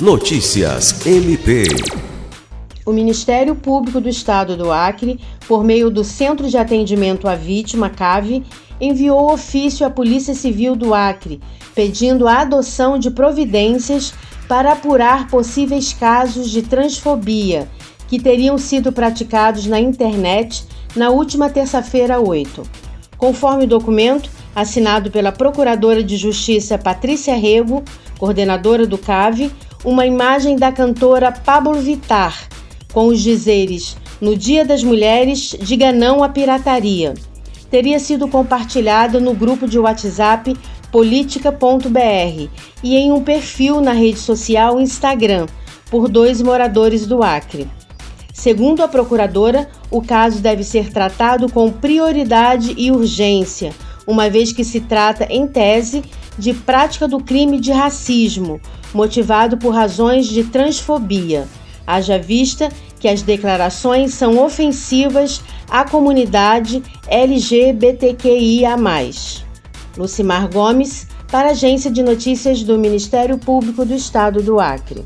Notícias MP. O Ministério Público do Estado do Acre, por meio do Centro de Atendimento à Vítima, CAVE, enviou ofício à Polícia Civil do Acre, pedindo a adoção de providências para apurar possíveis casos de transfobia que teriam sido praticados na internet na última terça-feira 8. Conforme o documento, assinado pela Procuradora de Justiça Patrícia Rego, coordenadora do CAVE, uma imagem da cantora Pablo Vitar, com os dizeres: No Dia das Mulheres, diga não à pirataria. Teria sido compartilhado no grupo de WhatsApp política.br e em um perfil na rede social Instagram por dois moradores do Acre. Segundo a procuradora, o caso deve ser tratado com prioridade e urgência, uma vez que se trata, em tese, de prática do crime de racismo, motivado por razões de transfobia, haja vista que as declarações são ofensivas à comunidade LGBTQIA. Lucimar Gomes, para a Agência de Notícias do Ministério Público do Estado do Acre.